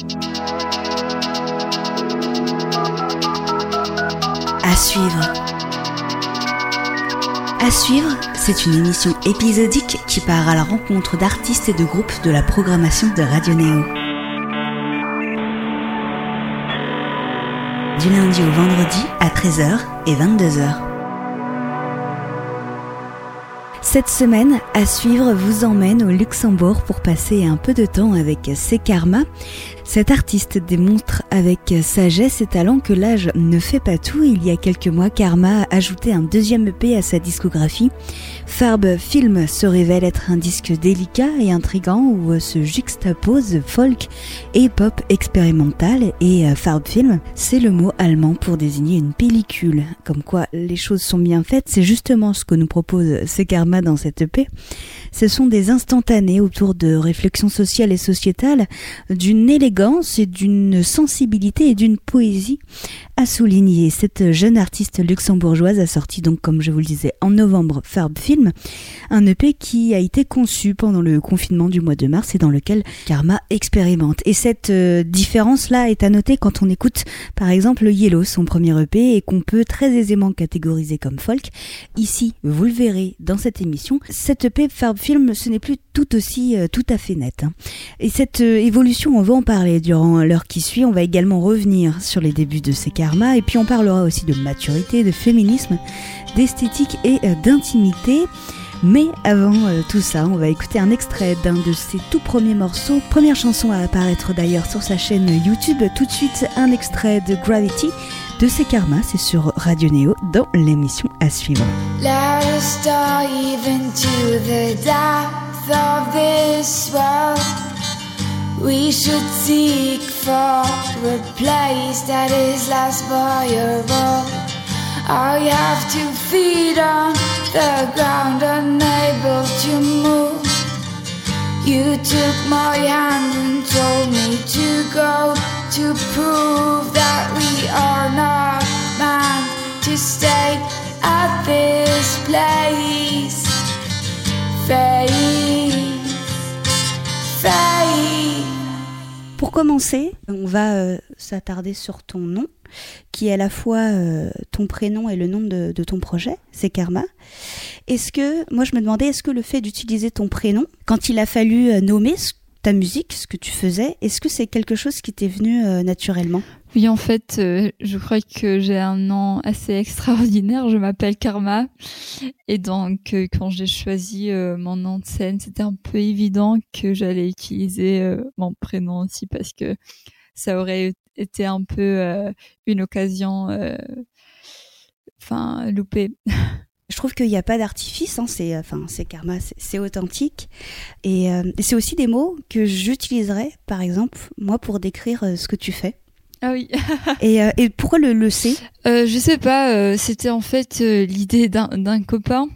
À suivre. À suivre, c'est une émission épisodique qui part à la rencontre d'artistes et de groupes de la programmation de Radio Néo. Du lundi au vendredi à 13h et 22h. Cette semaine, à suivre, vous emmène au Luxembourg pour passer un peu de temps avec Sekarma. Cet artiste démontre avec sagesse et talent que l'âge ne fait pas tout. Il y a quelques mois, Karma a ajouté un deuxième EP à sa discographie. Farbe Film se révèle être un disque délicat et intrigant où se juxtapose folk et pop expérimental et euh, Farbe Film, c'est le mot allemand pour désigner une pellicule. Comme quoi les choses sont bien faites, c'est justement ce que nous propose Sekarma dans cette EP. Ce sont des instantanés autour de réflexions sociales et sociétales, d'une élégance et d'une sensibilité et d'une poésie à souligner. Cette jeune artiste luxembourgeoise a sorti donc, comme je vous le disais, en novembre Farb Film, un EP qui a été conçu pendant le confinement du mois de mars et dans lequel Karma expérimente. Et cette euh, différence-là est à noter quand on écoute par exemple Yellow, son premier EP, et qu'on peut très aisément catégoriser comme folk. Ici, vous le verrez dans cette émission, cette EP Farb Film, ce n'est plus tout aussi euh, tout à fait net. Hein. Et cette euh, évolution, on va en parler durant l'heure qui suit. On va également revenir sur les débuts de ces karma et puis on parlera aussi de maturité, de féminisme, d'esthétique et euh, d'intimité. Mais avant tout ça, on va écouter un extrait d'un de ses tout premiers morceaux. Première chanson à apparaître d'ailleurs sur sa chaîne YouTube. Tout de suite, un extrait de Gravity de ses karmas. C'est sur Radio Néo dans l'émission à suivre. of this world. We should seek for a place that is less viable. I have to feed on the ground, unable to move. You took my hand and told me to go to prove that we are not meant to stay at this place. Pour commencer, on va euh, s'attarder sur ton nom, qui est à la fois euh, ton prénom et le nom de, ton projet, c'est Karma. Est-ce que, moi je me demandais, est-ce que le fait d'utiliser ton prénom, quand il a fallu euh, nommer ta musique, ce que tu faisais, est-ce que c'est quelque chose qui t'est venu naturellement? Oui, en fait, euh, je crois que j'ai un nom assez extraordinaire. Je m'appelle Karma. Et donc, euh, quand j'ai choisi euh, mon nom de scène, c'était un peu évident que j'allais utiliser mon prénom aussi parce que ça aurait été un peu une occasion, enfin, loupée. Je trouve qu'il n'y a pas d'artifice, hein, c'est enfin c'est karma, c'est authentique, et, c'est aussi des mots que j'utiliserais, par exemple, moi pour décrire ce que tu fais. Ah oui. et, euh, et, pourquoi le, le C? Euh, Je sais pas. Euh, c'était en fait euh, l'idée d'un copain.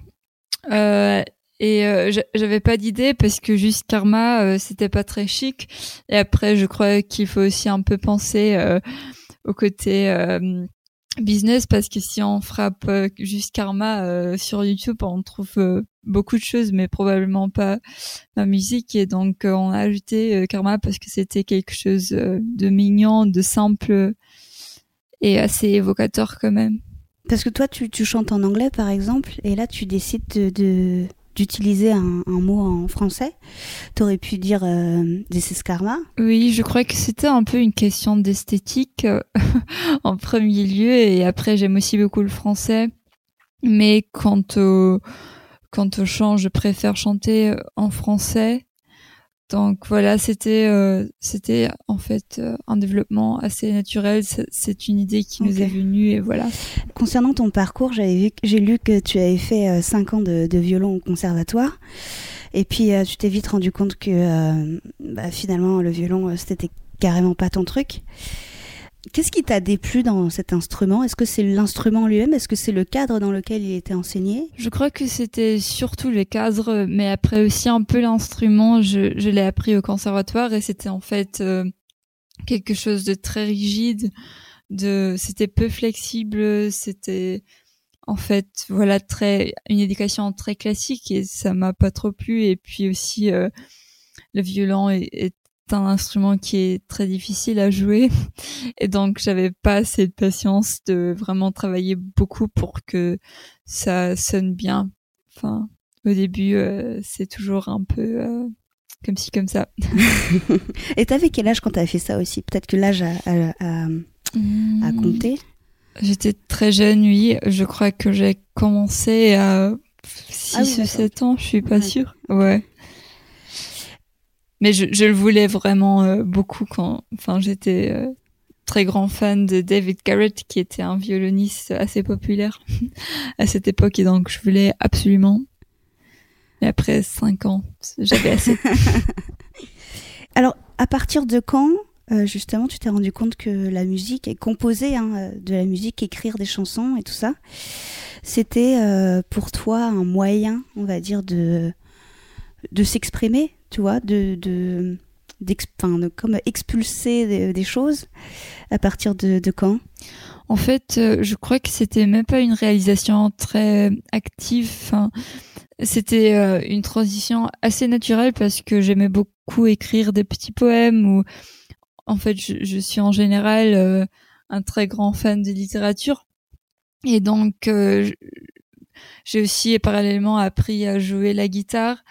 et j'avais pas d'idée parce que juste karma, c'était pas très chic. Et après, je crois qu'il faut aussi un peu penser au côté business parce que si on frappe juste karma sur YouTube, on trouve beaucoup de choses, mais probablement pas ma musique. Et donc, euh, on a ajouté euh, Karma parce que c'était quelque chose euh, de mignon, de simple et assez évocateur quand même. Parce que toi, tu, tu chantes en anglais, par exemple, et là, tu décides de, d'utiliser un, un, mot en français. T'aurais pu dire euh, This. Oui, je crois que c'était un peu une question d'esthétique en premier lieu, et après, j'aime aussi beaucoup le français. Mais quant au quant au chant, je préfère chanter euh, en français. Donc voilà, c'était euh, c'était en fait euh, un développement assez naturel. C'est une idée qui nous est venue et voilà. Concernant ton parcours, j'avais vu, j'ai lu que tu avais fait 5 ans de, de, violon au conservatoire. Et puis tu t'es vite rendu compte que bah, finalement le violon c'était carrément pas ton truc. Qu'est-ce qui t'a déplu dans cet instrument? Est-ce que c'est l'instrument lui-même? Est-ce que c'est le cadre dans lequel il était enseigné? Je crois que c'était surtout le cadre, mais après aussi un peu l'instrument. Je, l'ai appris au conservatoire et c'était en fait euh, quelque chose de très rigide. De, c'était peu flexible. C'était en fait voilà très une éducation très classique et ça m'a pas trop plu. Et puis aussi euh, le violon est un instrument qui est très difficile à jouer et donc j'avais pas assez de patience de vraiment travailler beaucoup pour que ça sonne bien. Enfin, au début, euh, c'est toujours un peu euh, comme ci comme ça. et t'avais quel âge quand t'avais fait ça aussi? Peut-être que l'âge a, a, hmm. compté. J'étais très jeune, oui. Je crois que j'ai commencé à 6 ah ou 7 ans, je suis pas sûre. Ouais. Mais je, le voulais vraiment euh, beaucoup quand, enfin, j'étais euh, très grand fan de David Garrett, qui était un violoniste assez populaire à cette époque, et donc je voulais absolument. Et après 5 ans, j'avais assez. Alors, à partir de quand, euh, justement, tu t'es rendu compte que la musique est composée hein, de la musique, écrire des chansons et tout ça, c'était pour toi un moyen, on va dire, de de s'exprimer, tu vois, de, de, comme expulser des, choses à partir de, quand? En fait, euh, je crois que c'était même pas une réalisation très active. c'était euh, une transition assez naturelle parce que j'aimais beaucoup écrire des petits poèmes ou en fait, je, suis en général euh, un très grand fan de littérature et donc j'ai aussi parallèlement appris à jouer la guitare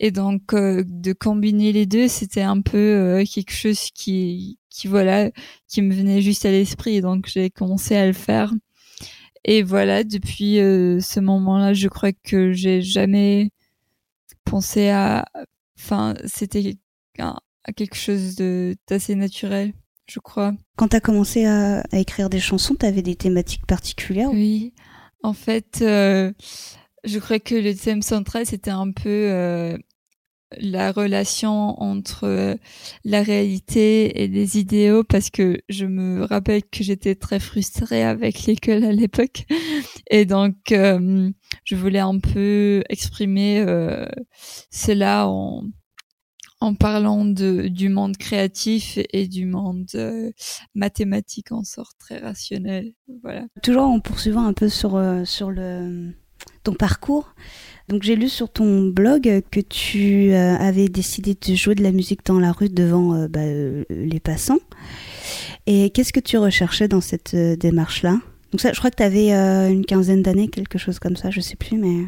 et donc euh, de combiner les deux, c'était un peu euh, quelque chose qui, qui voilà, qui me venait juste à l'esprit. Donc j'ai commencé à le faire. Et voilà, depuis euh, ce moment-là, je crois que j'ai jamais pensé à, enfin, c'était à quelque chose de d'assez naturel, je crois. Quand tu as commencé à, à, écrire des chansons, tu avais des thématiques particulières Oui, en fait je crois que le thème central, c'était un peu euh, la relation entre euh, la réalité et les idéaux, parce que je me rappelle que j'étais très frustrée avec l'école à l'époque. Et donc, euh, je voulais un peu exprimer cela en, en parlant de, du monde créatif et du monde mathématique en sorte très rationnel. Voilà. Toujours en poursuivant un peu sur, sur le ton parcours. Donc j'ai lu sur ton blog que tu euh, avais décidé de jouer de la musique dans la rue devant euh, bah, euh, les passants. Et qu'est-ce que tu recherchais dans cette démarche-là? Donc ça, je crois que tu avais une quinzaine d'années, quelque chose comme ça, je sais plus, mais...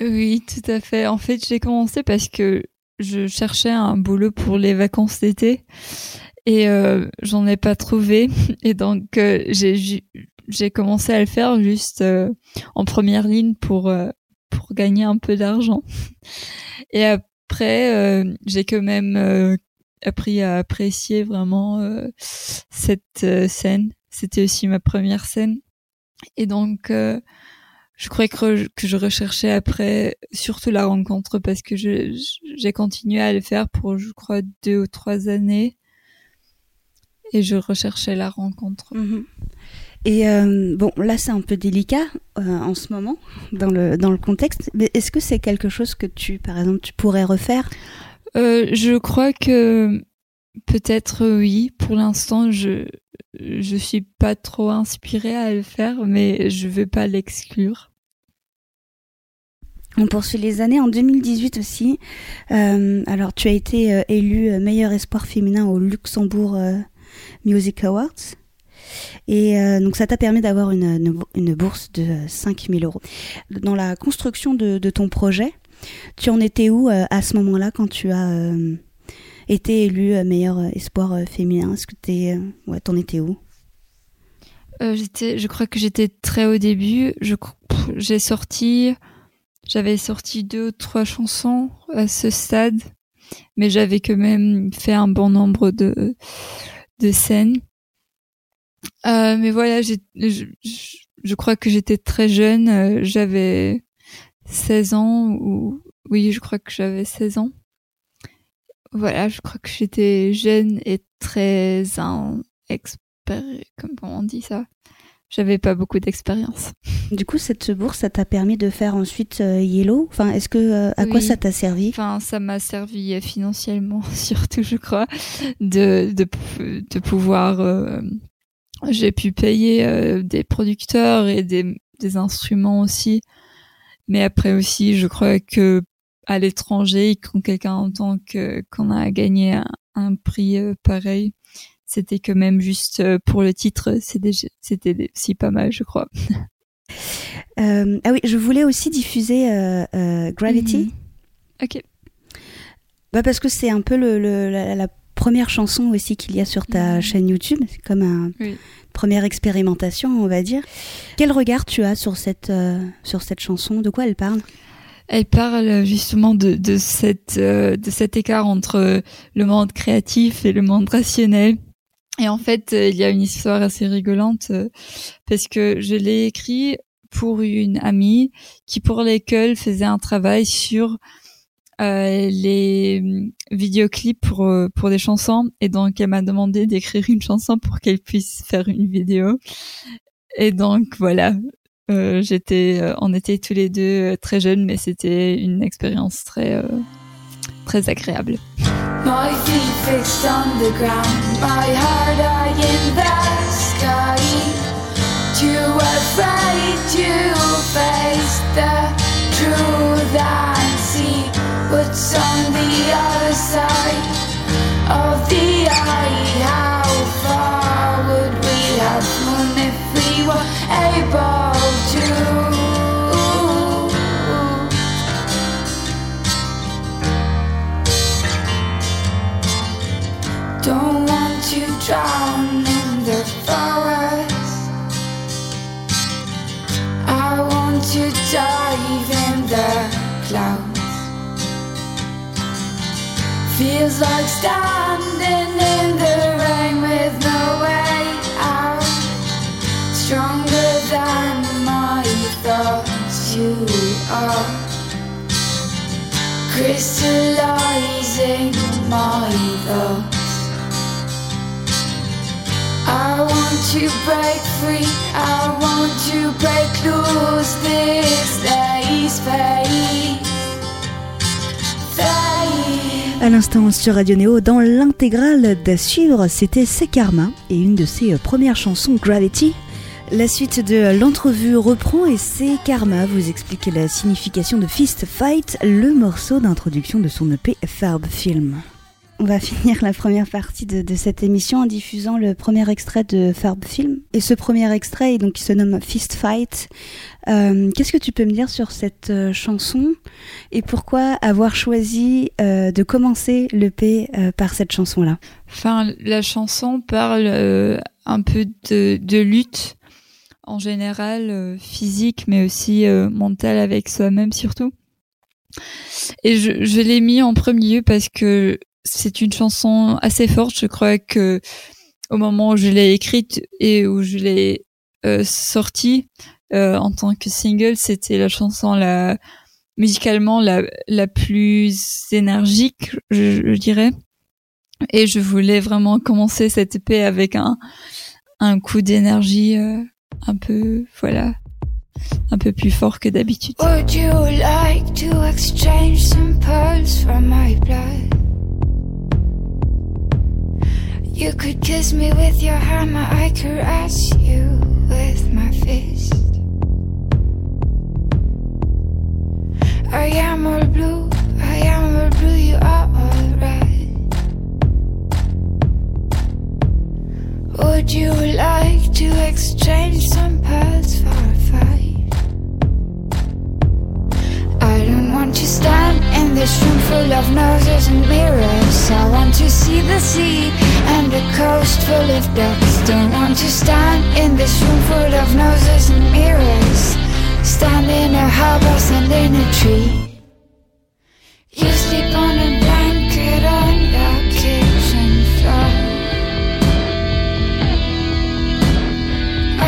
Oui, tout à fait. En fait, j'ai commencé parce que je cherchais un boulot pour les vacances d'été et j'en ai pas trouvé. Et donc j'ai j'ai commencé à le faire juste euh, en première ligne pour euh, pour gagner un peu d'argent. Et après, euh, j'ai quand même appris à apprécier vraiment cette scène. C'était aussi ma première scène. Et donc, je croyais que, que je recherchais après surtout la rencontre parce que j'ai continué à le faire pour, je crois, deux ou trois années. Et je recherchais la rencontre. Mm-hmm. Et euh, bon, là c'est un peu délicat euh, en ce moment dans le dans le contexte. Mais est-ce que c'est quelque chose que tu, par exemple, tu pourrais refaire? Euh, Je crois que peut-être oui. Pour l'instant, je je suis pas trop inspirée à le faire, mais je veux pas l'exclure. On poursuit les années en 2018 aussi. Alors, tu as été élu meilleur espoir féminin au Luxembourg Music Awards. Et euh, donc ça t'a permis d'avoir une, une, bourse de 5000 euros. Dans la construction de, ton projet, tu en étais où euh, à ce moment-là quand tu as euh, été élu meilleur espoir féminin? Est-ce que t'es, ouais, t'en étais où? J'étais, je crois que j'étais très au début. J'ai sorti, j'avais sorti deux ou trois chansons à ce stade, mais j'avais quand même fait un bon nombre de, de scènes. Euh, mais voilà, je, crois que j'étais très jeune. Euh, j'avais 16 ans ou oui, je crois que j'avais 16 ans. Voilà, je crois que j'étais jeune et très expert. Comment on dit ça? J'avais pas beaucoup d'expérience. Du coup, cette bourse, ça t'a permis de faire ensuite euh, Yellow? Enfin, est-ce que à quoi ça t'a servi? Enfin, ça m'a servi financièrement surtout, je crois, de de, de pouvoir j'ai pu payer euh, des producteurs et des, des, instruments aussi. Mais après aussi, je crois que à l'étranger, quand quelqu'un entend que qu'on a gagné un, un prix pareil. C'était quand même juste pour le titre, c'était si pas mal, je crois. ah oui, je voulais aussi diffuser Gravity. Mhm. Ok. Bah parce que c'est un peu le, la, première chanson aussi qu'il y a sur ta mhm. chaîne YouTube. C'est comme une première expérimentation, on va dire. Quel regard tu as sur cette, euh, sur cette chanson? De quoi elle parle? Elle parle justement de, de, cette, euh, de cet écart entre le monde créatif et le monde rationnel. Et en fait, il y a une histoire assez rigolante euh, parce que je l'ai écrit pour une amie qui, pour l'école, faisait un travail sur euh, les mm, vidéoclips pour euh, pour des chansons. Et donc elle m'a demandé d'écrire une chanson pour qu'elle puisse faire une vidéo. Et donc voilà. Euh, j'étais on était tous les deux très jeunes mais c'était une expérience très très agréable My feet fixed on the ground, my heart eye in the sky. Too afraid to face the truth and see. What's on the other side drown in the forest. I want to dive in the clouds. Feels like standing in the rain with no way out. Stronger than my thoughts, you are. Crystallizing my thoughts. I want to break free. I want to break loose this day's fate. À l'instant sur Radio Néo, dans l'intégrale d'à suivre, c'était C'est Karma et une de ses premières chansons, Gravity. La suite de l'entrevue reprend et c'est Karma vous explique la signification de Fist Fight, le morceau d'introduction de son EP Farb Film. On va finir la première partie de, cette émission en diffusant le premier extrait de Farb Film. Et ce premier extrait, donc, qui se nomme Fist Fight. Euh, qu'est-ce que tu peux me dire sur cette euh, chanson et pourquoi avoir choisi euh, de commencer l'EP par cette chanson-là? Enfin, la chanson parle un peu de, lutte en général, physique, mais aussi mentale avec soi-même surtout. Et je, je l'ai mis en premier lieu parce que c'est une chanson assez forte. Je crois que au moment où je l'ai écrite et où je l'ai euh, sortie euh, en tant que single, c'était la chanson la musicalement la la plus énergique, je, dirais. Et je voulais vraiment commencer cette épée avec un un coup d'énergie euh, un peu voilà un peu plus fort que d'habitude. Would you like to exchange some pearls my blood? You could kiss me with your hammer, I caress you with my fist. I am all blue, I am all blue, you are alright. Would you like to exchange some pearls for a fight? Want to stand in this room full of noses and mirrors. I want to see the sea and the coast full of ducks. Don't want to stand in this room full of noses and mirrors. Stand in a harbor, stand in a tree. You sleep on a blanket on the kitchen floor.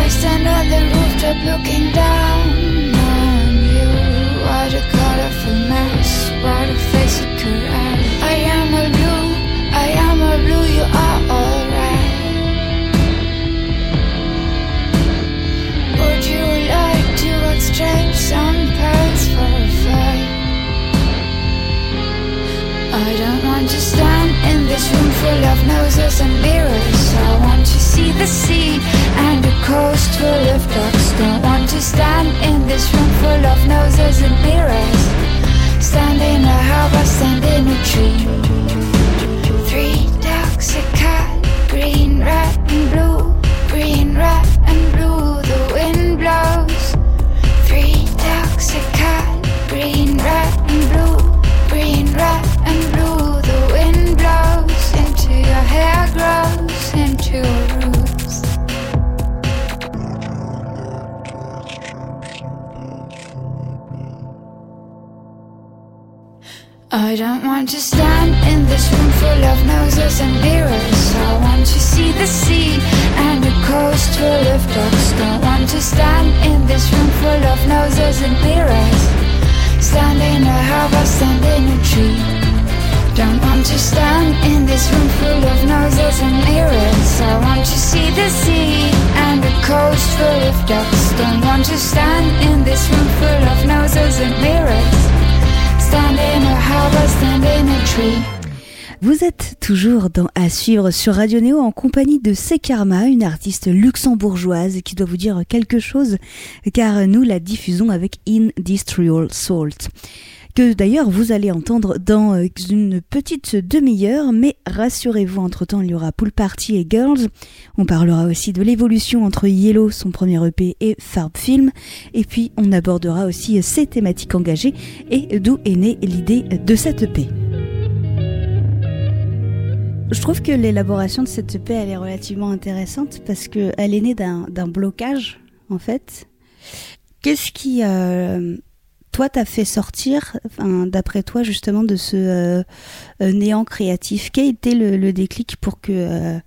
I stand on the rooftop looking down this room full of noses and mirrors. I want to see the sea and the coast full of ducks. Don't want to stand in this room full of noses and mirrors. Stand in a harbor, À suivre sur Radio Néo en compagnie de Sekarma, une artiste luxembourgeoise qui doit vous dire quelque chose car nous la diffusons avec Industrial Salt que d'ailleurs vous allez entendre dans euh, une petite demi-heure, mais rassurez-vous, entre-temps il y aura Pool Party et Girls, on parlera aussi de l'évolution entre Yellow, son premier EP, et Farb Film, et puis on abordera aussi ses thématiques engagées et d'où est née l'idée de cette EP. Je trouve que l'élaboration de cette EP elle est relativement intéressante parce que elle est née d'un blocage en fait. Qu'est-ce qui euh, toi t'as fait sortir, d'après toi justement de ce euh, euh, néant créatif? Quel était le, le déclic pour que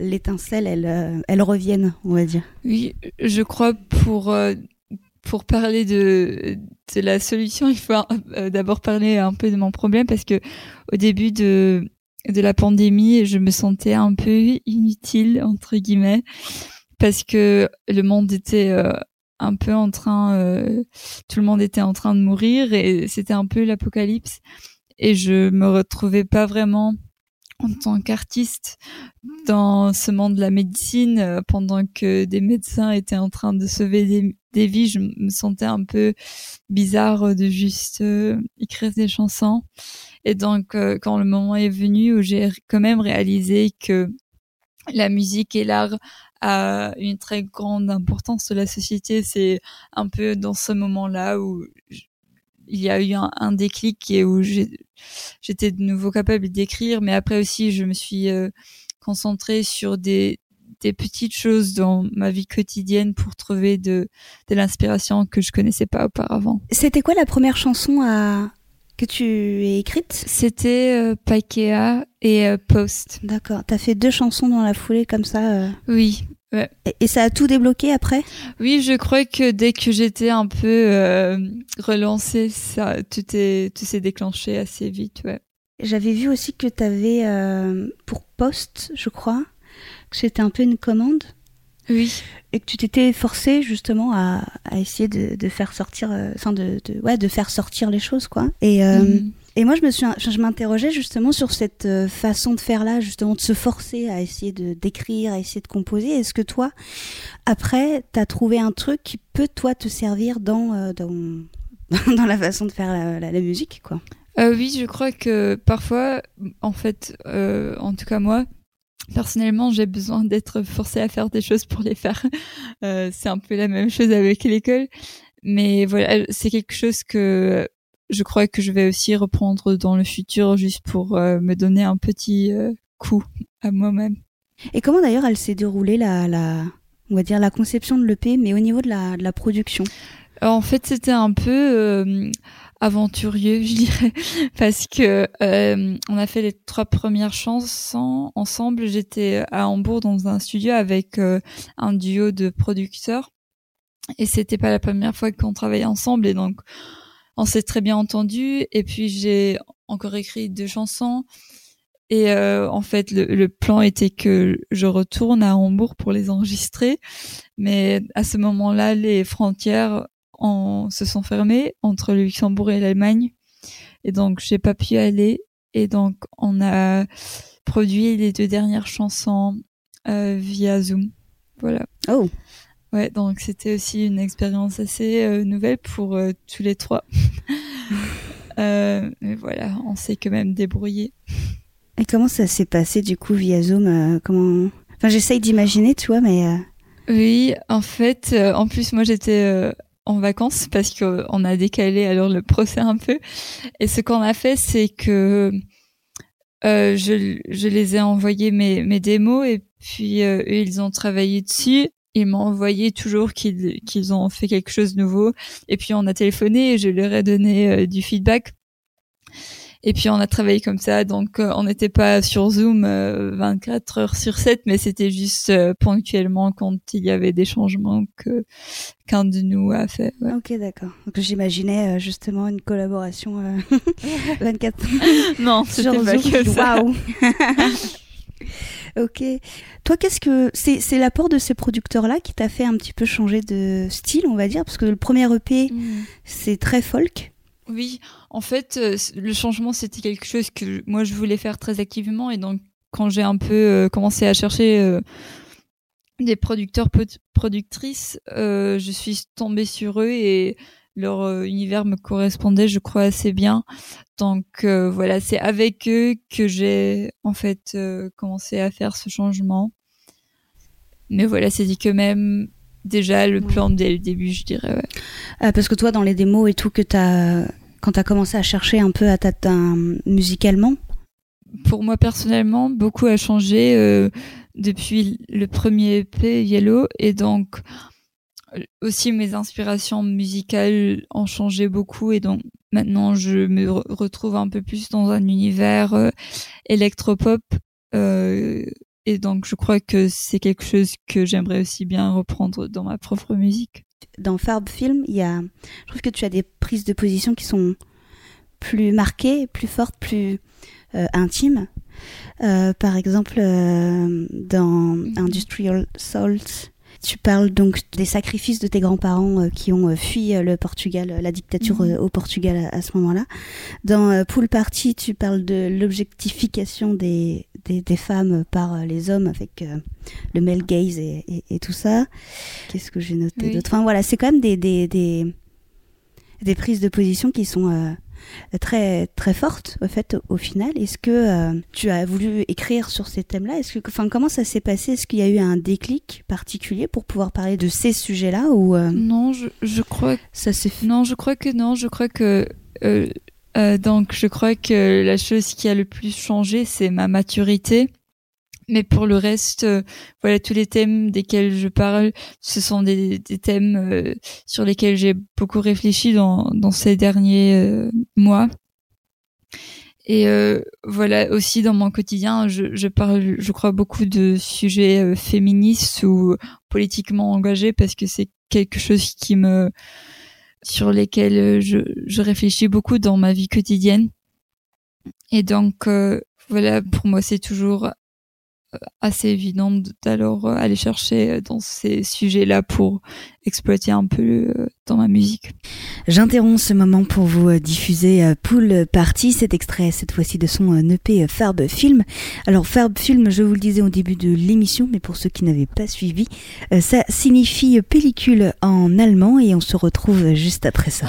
l'étincelle elle elle revienne, on va dire? Oui, je crois pour pour parler de, de la solution, il faut d'abord parler un peu de mon problème parce que au début de de la pandémie, je me sentais un peu inutile entre guillemets parce que le monde était euh, un peu en train, euh, tout le monde était en train de mourir et c'était un peu l'apocalypse. Et je me retrouvais pas vraiment en tant qu'artiste dans ce monde de la médecine euh, pendant que des médecins étaient en train de sauver des, des vies je me sentais un peu bizarre de juste écrire des chansons et donc, euh, quand le moment est venu où j'ai quand même réalisé que la musique et l'art a une très grande importance dans la société, c'est un peu dans ce moment-là où il y a eu un, déclic et où j'étais de nouveau capable d'écrire, mais après aussi je me suis euh, concentrée sur des, des petites choses dans ma vie quotidienne pour trouver de, de l'inspiration que je connaissais pas auparavant. C'était quoi la première chanson à, que tu as écrite C'était euh, Paikea et euh, Post. D'accord. T'as fait deux chansons dans la foulée comme ça euh Oui. Ouais. Et, ça a tout débloqué après? Oui, je crois que dès que j'étais un peu euh, relancée, ça, tout s'est déclenché assez vite. Ouais. J'avais vu aussi que t'avais pour Post, je crois, que c'était un peu une commande. Oui. Et que tu t'étais forcé justement à, à essayer de, de, faire sortir, euh, enfin de, de, ouais, de faire sortir les choses, quoi. Et, euh, mm. et moi, je me suis, je m'interrogeais justement sur cette euh, façon de faire là, justement de se forcer à essayer de d'écrire, à essayer de composer. Est-ce que toi, après, t'as trouvé un truc qui peut toi te servir dans dans, dans la façon de faire la, la, la musique, quoi? Euh, Oui, je crois que parfois, en fait, en tout cas moi Personnellement, j'ai besoin d'être forcée à faire des choses pour les faire. Euh, c'est un peu la même chose avec l'école, mais voilà, c'est quelque chose que je crois que je vais aussi reprendre dans le futur, juste pour euh, me donner un petit euh, coup à moi-même. Et comment d'ailleurs elle s'est déroulée la, la, on va dire la conception de l'EP, mais au niveau de la, de la production? En fait, c'était un peu aventurieux, je dirais, parce que euh, on a fait les trois premières chansons ensemble. J'étais à Hambourg dans un studio avec euh, un duo de producteurs et c'était pas la première fois qu'on travaillait ensemble et donc on s'est très bien entendu. Et puis j'ai encore écrit deux chansons. Et euh, en fait, le, le, plan était que je retourne à Hambourg pour les enregistrer, mais à ce moment-là, les frontières se sont fermés entre le Luxembourg et l'Allemagne. Et donc, j'ai pas pu y aller. Et donc, on a produit les deux dernières chansons euh, via Zoom. Voilà. Oh. Ouais, donc c'était aussi une expérience assez euh, nouvelle pour euh, tous les trois. mais voilà, on s'est quand même débrouillé. Et comment ça s'est passé du coup via Zoom Comment Enfin, j'essaye d'imaginer, tu vois, mais. Oui, en fait, en plus moi j'étais en vacances parce qu'on a décalé alors le procès un peu. Et ce qu'on a fait, c'est que euh, je, je, les ai envoyé mes, mes démos et puis euh, eux, ils ont travaillé dessus. Ils m'ont envoyé toujours qu'ils qu'ils ont fait quelque chose de nouveau. Et puis on a téléphoné et je leur ai donné euh, du feedback. Et puis on a travaillé comme ça, donc euh, on n'était pas sur Zoom 24 heures sur 7, mais c'était juste ponctuellement quand il y avait des changements que qu'un de nous a fait. Ok, d'accord. Donc j''imaginais justement une collaboration 24 non, c'était pas que ça. Waouh Ok. Toi, qu'est-ce que c'est C'est l'apport de ces producteurs-là qui t'a fait un petit peu changer de style, on va dire, parce que le premier EP, mm. c'est très folk. Oui, en fait, euh, le changement, c'était quelque chose que moi je voulais faire très activement, et donc quand j'ai un peu euh, commencé à chercher euh, des producteurs productrices, je suis tombée sur eux et leur univers me correspondait, je crois, assez bien. Donc euh, voilà, c'est avec eux que j'ai en fait euh, commencé à faire ce changement. Mais voilà, c'est dit que même déjà le plan dès le début, je dirais. Ouais. parce que toi, dans les démos et tout, que t'as quand tu as commencé à chercher un peu à ta, musicalement Pour moi personnellement, beaucoup a changé depuis le premier EP Yellow et donc aussi mes inspirations musicales ont changé beaucoup et donc maintenant je me retrouve un peu plus dans un univers euh, électropop euh, et donc je crois que c'est quelque chose que j'aimerais aussi bien reprendre dans ma propre musique. Dans Farb Film, il y a, je trouve que tu as des prises de position qui sont plus marquées, plus fortes, plus euh, intimes. par exemple, dans mm-hmm. Industrial Salt, tu parles donc des sacrifices de tes grands-parents euh, qui ont euh, fui euh, le Portugal, la dictature mhm. au Portugal à, ce moment-là. Dans Pool Party, tu parles de l'objectification des, des, femmes par les hommes avec le male gaze et, et, tout ça. Qu'est-ce que j'ai noté d'autre? Enfin voilà, c'est quand même des, des, des, prises de position qui sont très très forte au fait au final. Est-ce que euh, tu as voulu écrire sur ces thèmes-là? Est-ce que enfin comment ça s'est passé? Est-ce qu'il y a eu un déclic particulier pour pouvoir parler de ces sujets-là ou euh, Non, je, je crois que ça s'est Non, je crois que non, je crois que euh, donc je crois que la chose qui a le plus changé, c'est ma maturité mais pour le reste, euh, voilà, tous les thèmes desquels je parle, ce sont des, thèmes euh, sur lesquels j'ai beaucoup réfléchi dans, ces derniers euh, mois. Et voilà, aussi dans mon quotidien, je, parle, je crois, beaucoup de sujets féministes ou politiquement engagés parce que c'est quelque chose qui me, sur lesquels je, je réfléchis beaucoup dans ma vie quotidienne. Et donc, voilà, pour moi, c'est toujours assez évident d'alors euh, aller chercher euh, dans ces sujets-là pour exploiter un peu euh, dans ma musique. J'interromps ce moment pour vous diffuser Pool Party, cet extrait cette fois-ci de son EP Farb Film. Alors Farb Film, je vous le disais au début de l'émission, mais pour ceux qui n'avaient pas suivi, ça signifie pellicule en allemand et on se retrouve juste après ça.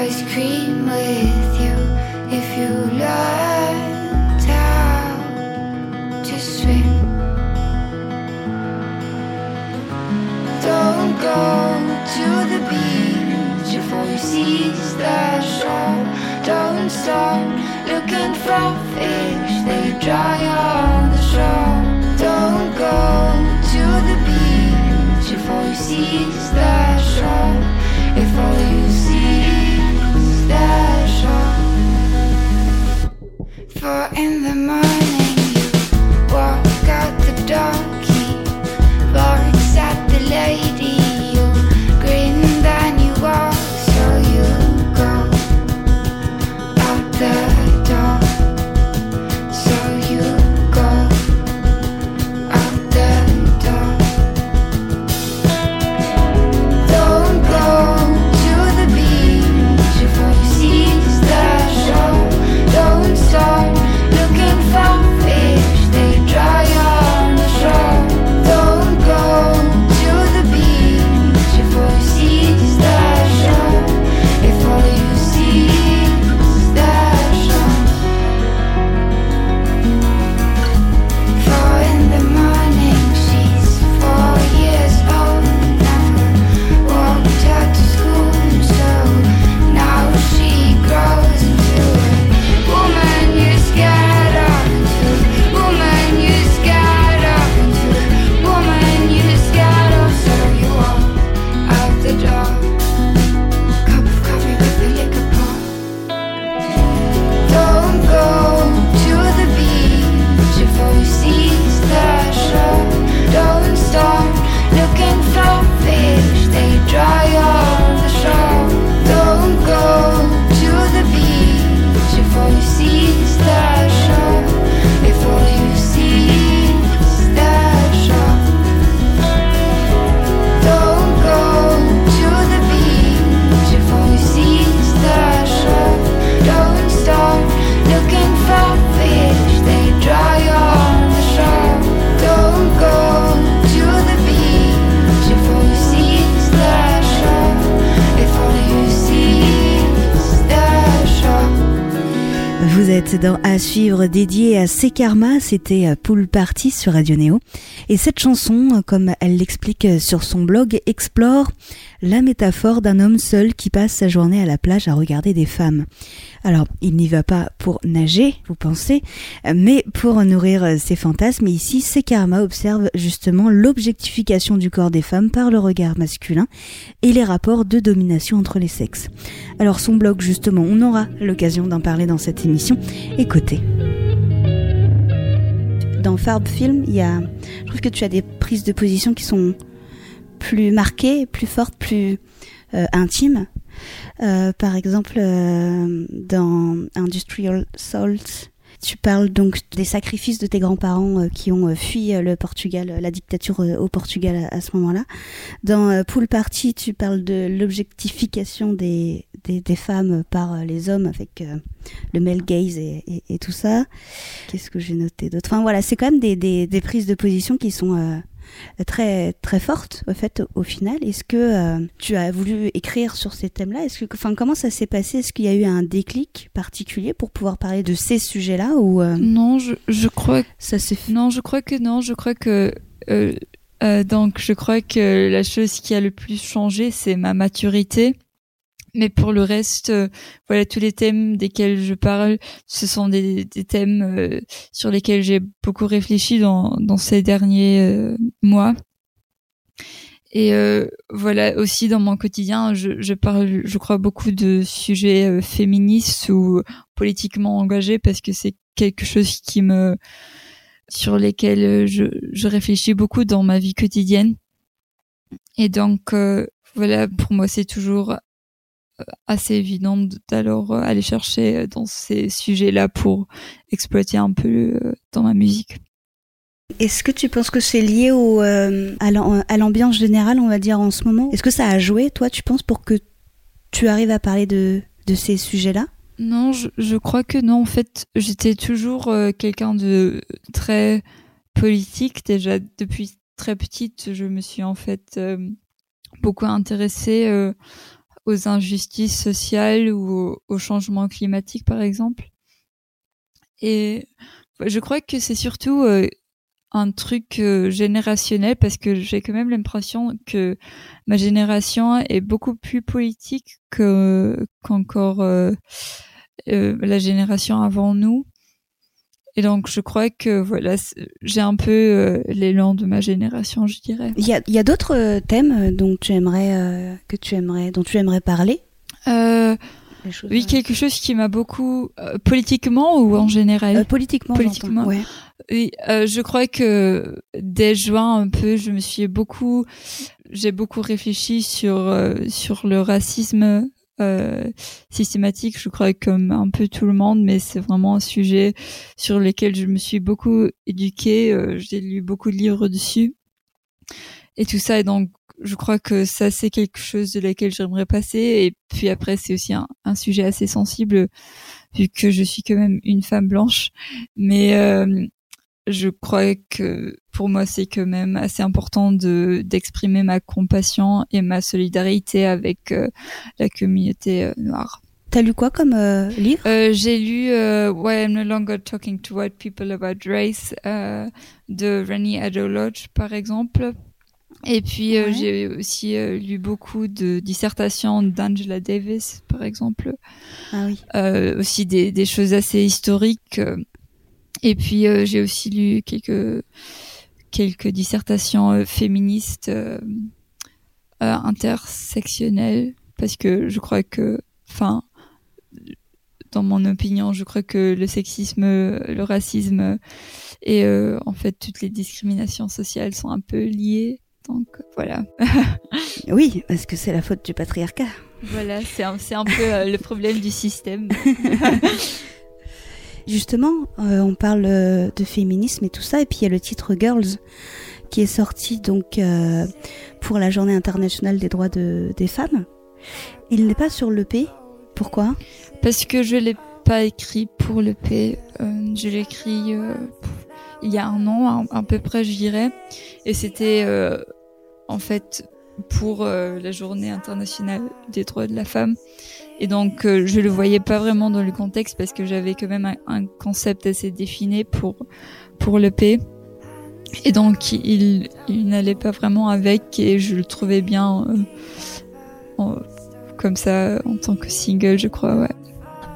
ice cream with you if you learned how to swim. Don't go to the beach before you see the shore. Don't stop looking for fish, they dry on the shore. Don't go to the beach before you see the shore. If all you four in the morning. À suivre dédié à Sekarma, c'était euh, Pool Party sur Radio Néo. Et cette chanson, comme elle l'explique sur son blog, explore la métaphore d'un homme seul qui passe sa journée à la plage à regarder des femmes. Alors, il n'y va pas pour nager, vous pensez, mais pour nourrir ses fantasmes. Et ici, Sekarma observe justement l'objectification du corps des femmes par le regard masculin et les rapports de domination entre les sexes. Alors, son blog, justement, on aura l'occasion d'en parler dans cette émission. Écoutez. Dans Farb Film, il y a, je trouve que tu as des prises de position qui sont plus marquées, plus fortes, plus euh, intimes. Euh, par exemple, euh, dans Industrial Salt, tu parles donc des sacrifices de tes grands-parents qui ont fui le Portugal, la dictature au Portugal à, ce moment-là. Dans Pool Party, tu parles de l'objectification des, des, femmes par les hommes avec le male gaze et, et, tout ça. Qu'est-ce que j'ai noté d'autre? Enfin voilà, c'est quand même des, des, des, prises de position qui sont très très forte au fait au final. Est-ce que euh, tu as voulu écrire sur ces thèmes-là? Est-ce que enfin comment ça s'est passé? Est-ce qu'il y a eu un déclic particulier pour pouvoir parler de ces sujets-là ou euh, Non, je, je crois que ça s'est Non, je crois que non, je crois que euh, donc je crois que la chose qui a le plus changé, c'est ma maturité mais pour le reste, euh, voilà, tous les thèmes desquels je parle, ce sont des, des thèmes euh, sur lesquels j'ai beaucoup réfléchi dans, dans ces derniers euh, mois. Et voilà, aussi dans mon quotidien, je, je, parle, je crois, beaucoup de sujets féministes ou politiquement engagés parce que c'est quelque chose qui me, sur lesquels je, je réfléchis beaucoup dans ma vie quotidienne. Et donc, voilà, pour moi, c'est toujours assez évident d'alors euh, aller chercher euh, dans ces sujets-là pour exploiter un peu euh, dans ma musique. Est-ce que tu penses que c'est lié au, à l'ambiance générale, on va dire, en ce moment? Est-ce que ça a joué, toi, tu penses, pour que tu arrives à parler de, de ces sujets-là? Non, je, je, crois que non. En fait, j'étais toujours quelqu'un de très politique. Déjà, depuis très petite, je me suis en fait beaucoup intéressée aux injustices sociales ou au, changement climatique, par exemple. Et je crois que c'est surtout euh, un truc euh, générationnel parce que j'ai quand même l'impression que ma génération est beaucoup plus politique que qu'encore euh, la génération avant nous. Et donc, je crois que voilà, j'ai un peu euh, l'élan de ma génération, je dirais. Il y a, y a d'autres euh, thèmes euh, dont tu aimerais que tu aimerais dont tu aimerais parler? Oui, quelque chose qui m'a beaucoup politiquement ou en général? politiquement. Politiquement. Ouais. Oui, je crois que dès juin un peu, je me suis beaucoup, j'ai beaucoup réfléchi sur sur le racisme euh, systématique, je crois, comme un peu tout le monde, mais c'est vraiment un sujet sur lequel je me suis beaucoup éduquée. Euh, j'ai lu beaucoup de livres dessus et tout ça. Et donc, je crois que ça, c'est quelque chose de laquelle j'aimerais passer. Et puis après, c'est aussi un, un, sujet assez sensible vu que je suis quand même une femme blanche. Mais euh, je crois que pour moi c'est quand même assez important de d'exprimer ma compassion et ma solidarité avec euh, la communauté euh, noire. T'as lu quoi comme euh, livre? J'ai lu Why I'm No Longer Talking to White People About Race de Rennie Lodge par exemple. Et puis j'ai aussi lu beaucoup de dissertations d'Angela Davis par exemple. Ah oui. aussi des, des choses assez historiques et puis euh, j'ai aussi lu quelques quelques dissertations euh, féministes euh, intersectionnelles parce que je crois que, enfin, dans mon opinion, je crois que le sexisme, le racisme et en fait toutes les discriminations sociales sont un peu liées. Donc voilà. oui, parce que c'est la faute du patriarcat. Voilà, c'est un, un peu le problème du système. Justement, euh, on parle euh, de féminisme et tout ça, et puis il y a le titre Girls qui est sorti donc euh, pour la Journée internationale des droits de, des femmes. Il n'est pas sur l'EP. Pourquoi? Parce que je l'ai pas écrit pour l'EP. Euh, je l'ai écrit il y a un an, à, peu près, je dirais. Et c'était en fait pour la Journée internationale des droits de la femme. Et donc, euh, je le voyais pas vraiment dans le contexte parce que j'avais quand même un, concept assez défini pour pour l'EP. Et donc, il, il n'allait pas vraiment avec et je le trouvais bien euh, comme ça en tant que single, je crois, ouais.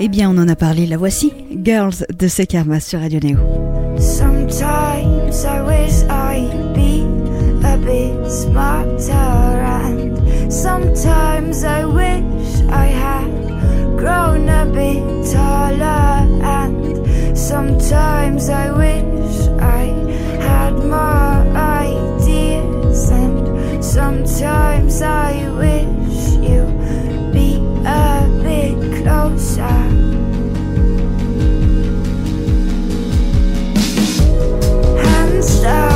Eh bien, on en a parlé, la voici, Girls de Sekarma sur Radio Neo. Sometimes I wish I'd be a bit smarter and sometimes I wish I had grown a bit taller and sometimes I wish I had more ideas and sometimes I wish you'd be a bit closer. Cette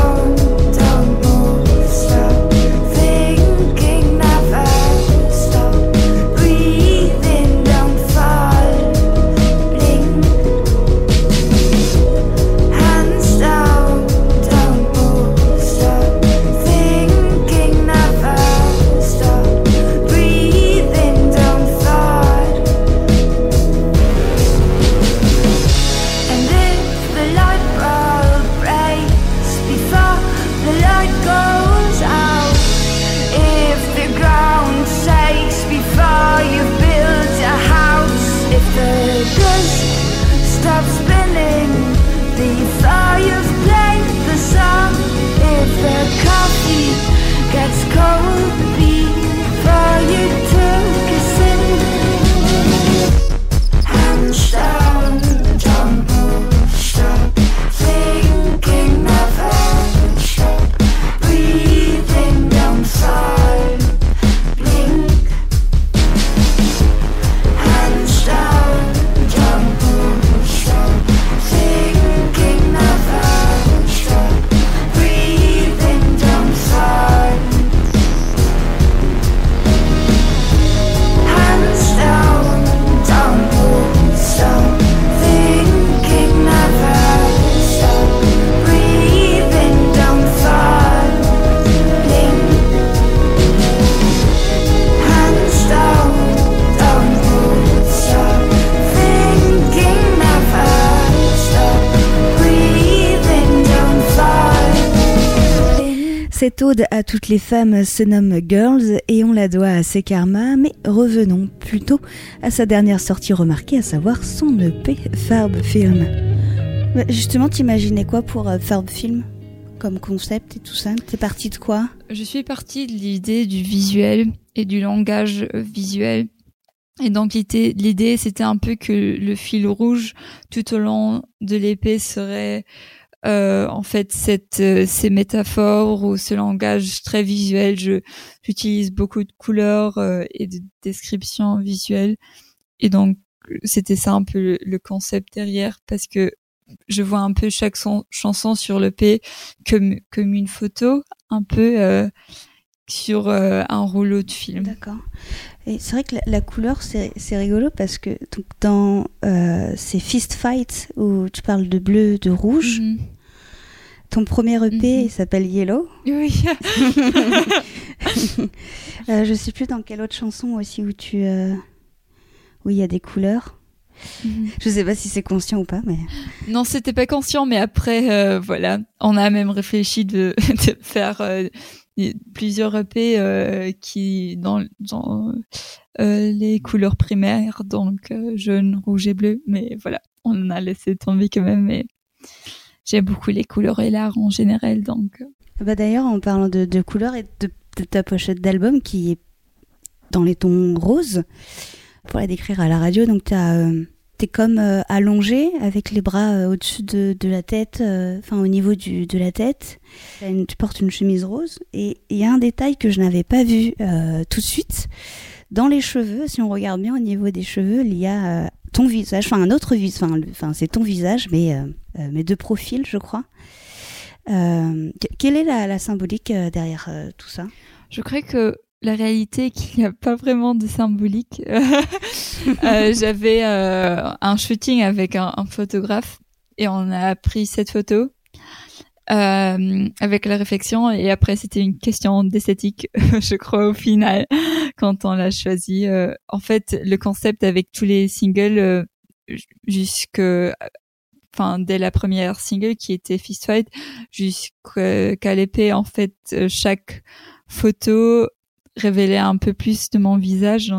ode à toutes les femmes se nomme Girls et on la doit à ses karmas, mais revenons plutôt à sa dernière sortie remarquée, à savoir son EP Farb Film. Justement, t'imaginais quoi pour euh, Farb Film? Comme concept et tout ça? T'es partie de quoi? Je suis partie de l'idée du visuel et du langage visuel. Et donc l'idée, c'était un peu que le fil rouge tout au long de l'épée serait euh, en fait cette euh, ces métaphores ou ce langage très visuel je j'utilise beaucoup de couleurs euh, et de descriptions visuelles et donc c'était ça un peu le, concept derrière parce que je vois un peu chaque chanson sur le P comme comme une photo un peu sur un rouleau de film. D'accord. Et c'est vrai que la, couleur, c'est, rigolo parce que dans ces fist fights où tu parles de bleu, de rouge, mhm. ton premier EP mhm. s'appelle Yellow. Oui. euh, je sais plus dans quelle autre chanson aussi où tu. Euh, où il y a des couleurs. Mhm. Je sais pas si c'est conscient ou pas, mais. Non, c'était pas conscient, mais après, euh, voilà, on a même réfléchi de, de faire plusieurs EP euh, qui dans, dans euh, les couleurs primaires, donc euh, jaune, rouge et bleu. Mais voilà, on a laissé tomber quand même. Mais j'aime beaucoup les couleurs et l'art en général, donc. Bah d'ailleurs, en parlant de, de couleurs et de, de ta pochette d'album qui est dans les tons roses, pour la décrire à la radio, donc tu as t'es comme euh, allongé avec les bras euh, au-dessus de, de, la tête, euh, enfin au niveau du, de la tête. tu portes une chemise rose et il y a un détail que je n'avais pas vu tout de suite. Dans les cheveux, si on regarde bien au niveau des cheveux, il y a ton visage, enfin un autre visage, enfin c'est ton visage, mais, mais de profil, je crois. quelle est la, la symbolique derrière tout ça? Je crois que la réalité est qu'il n'y a pas vraiment de symbolique. euh, J'avais euh, un shooting avec un, photographe et on a pris cette photo. euh, avec la réflexion et après c'était une question d'esthétique je crois au final quand on l'a choisi en fait le concept avec tous les singles jusque enfin dès la première single qui était Fist Fight jusqu'à l'épée en fait chaque photo révélait un peu plus de mon visage.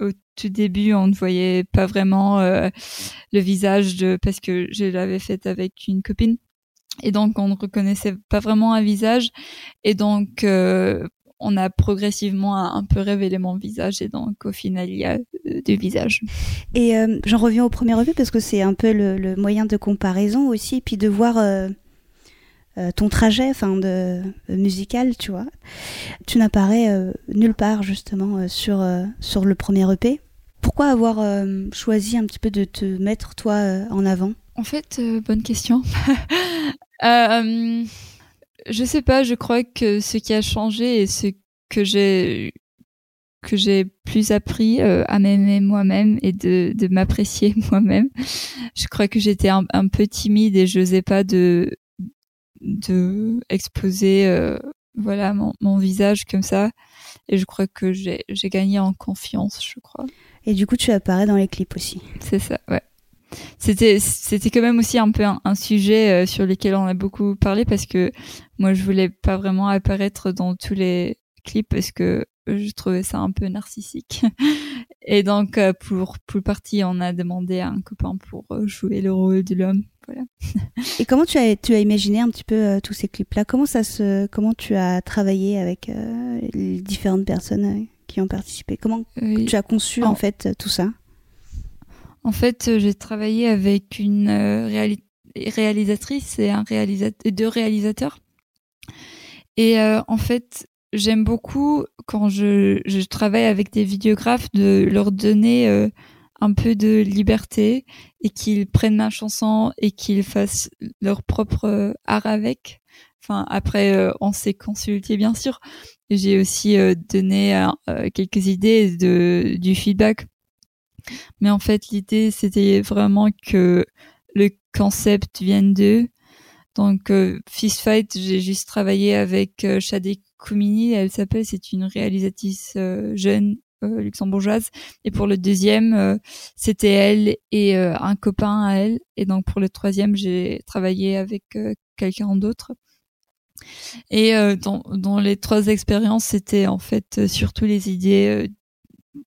Au tout début, on ne voyait pas vraiment le visage de parce que je l'avais fait avec une copine. Et donc on ne reconnaissait pas vraiment un visage. Et donc euh, on a progressivement un, peu révélé mon visage. Et donc au final il y a euh, deux visages. Et euh, j'en reviens au premier revue parce que c'est un peu le, moyen de comparaison aussi, puis de voir ton trajet, enfin de musical, tu vois. Tu n'apparais nulle part justement sur sur le premier EP. Pourquoi avoir choisi un petit peu de te mettre toi en avant? En fait, bonne question. Euh, je sais pas, je crois que ce qui a changé et ce que j'ai que j'ai plus appris euh, à m'aimer moi-même et de, de m'apprécier moi-même. Je crois que j'étais un, un, peu timide et je n'osais pas de de exposer euh, voilà mon, mon, visage comme ça et je crois que j'ai gagné en confiance, je crois. Et du coup, tu apparais dans les clips aussi. C'est ça, ouais c'était c'était quand même aussi un peu un, sujet euh, sur lequel on a beaucoup parlé parce que moi je voulais pas vraiment apparaître dans tous les clips parce que je trouvais ça un peu narcissique et donc euh, pour pour partie on a demandé à un copain pour euh, jouer le rôle de l'homme voilà. Et comment tu as tu as imaginé un petit peu tous ces clips là comment ça se comment tu as travaillé avec les différentes personnes qui ont participé? Comment tu as conçu en fait tout ça? En fait, euh, j'ai travaillé avec une euh, réalisatrice et un réalisateur, deux réalisateurs. Et euh, en fait, j'aime beaucoup quand je, je, travaille avec des vidéographes de leur donner un peu de liberté et qu'ils prennent ma chanson et qu'ils fassent leur propre art avec. Enfin, après, on s'est consulté bien sûr. J'ai aussi donné quelques idées de, du feedback mais en fait, l'idée, c'était vraiment que le concept vienne d'eux. Donc, euh, Fist Fight, j'ai juste travaillé avec euh, Shade Koumini, elle s'appelle, c'est une réalisatrice euh, jeune euh, luxembourgeoise. Et pour le deuxième, c'était elle et un copain à elle. Et donc, pour le troisième, j'ai travaillé avec quelqu'un d'autre. Et dans, les trois expériences, c'était en fait surtout les idées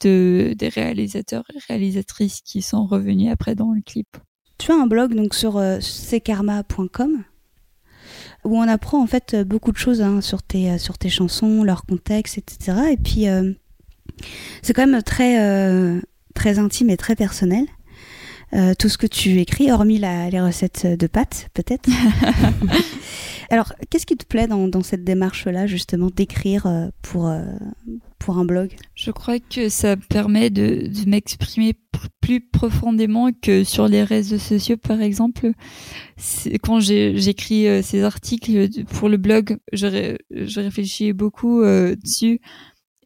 de, des réalisateurs et réalisatrices qui sont revenus après dans le clip. Tu as un blog donc sur euh, où on apprend en fait beaucoup de choses hein, sur, tes, euh, sur tes chansons, leur contexte, etc. Et puis euh, c'est quand même très, euh, très intime et très personnel. tout ce que tu écris, hormis la, les recettes de pâtes, peut-être. Alors, qu'est-ce qui te plaît dans, dans cette démarche-là, justement, d'écrire pour, pour un blog? Je crois que ça permet de, de m'exprimer plus profondément que sur les réseaux sociaux, par exemple. Quand j'écris euh, ces articles pour le blog, je, je réfléchis beaucoup euh, dessus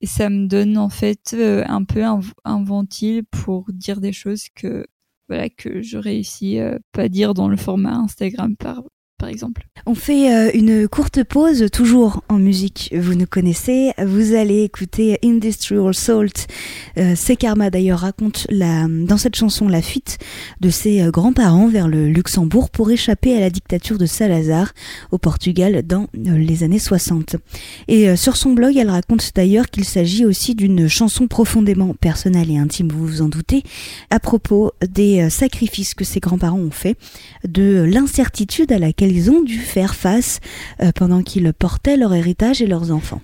et ça me donne en fait euh, un peu un, un, ventile pour dire des choses que voilà que je réussis pas à dire dans le format Instagram par par exemple. On fait euh, une courte pause, toujours en musique. Vous nous connaissez. Vous allez écouter Industrial Salt. Euh, Karma d'ailleurs raconte dans cette chanson la fuite de ses euh, grands-parents vers le Luxembourg pour échapper à la dictature de Salazar au Portugal dans les années 60. Et sur son blog, elle raconte d'ailleurs qu'il s'agit aussi d'une chanson profondément personnelle et intime, vous vous en doutez, à propos des sacrifices que ses grands-parents ont fait, de l'incertitude à laquelle ils ont dû faire face euh, pendant qu'ils portaient leur héritage et leurs enfants.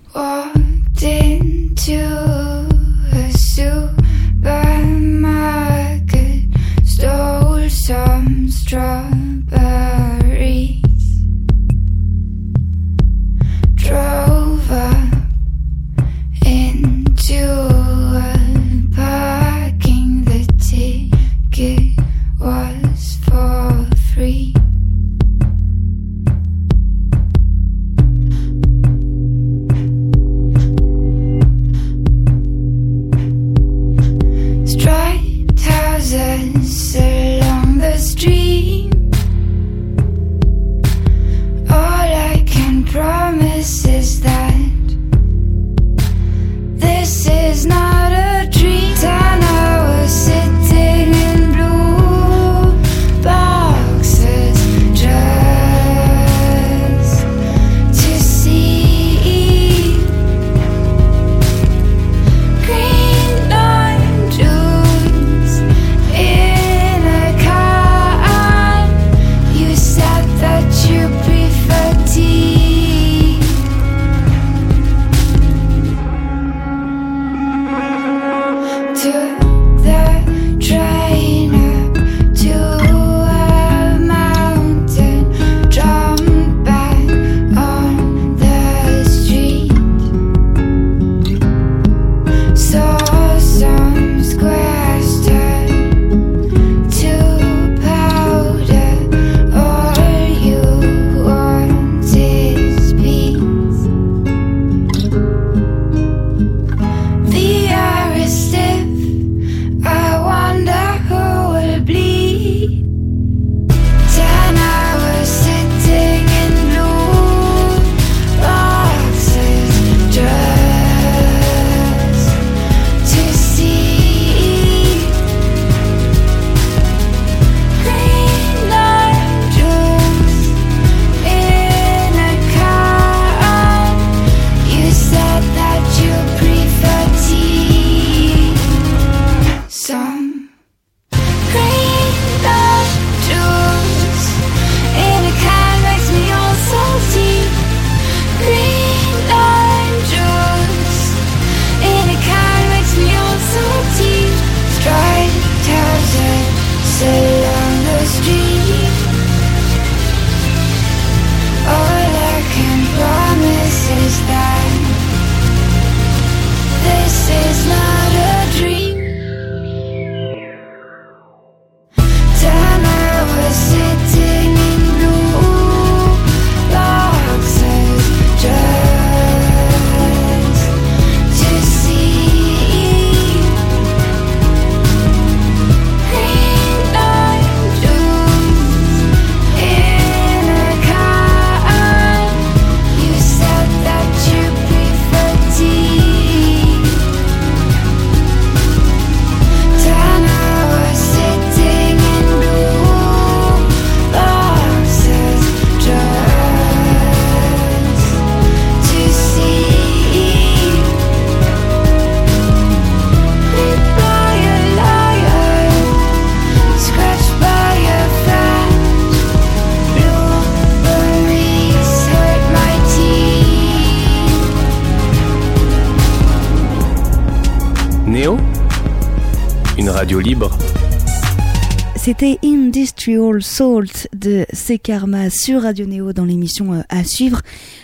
Salt de Sekarma sur Radio Néo dans l'émission euh, à suivre.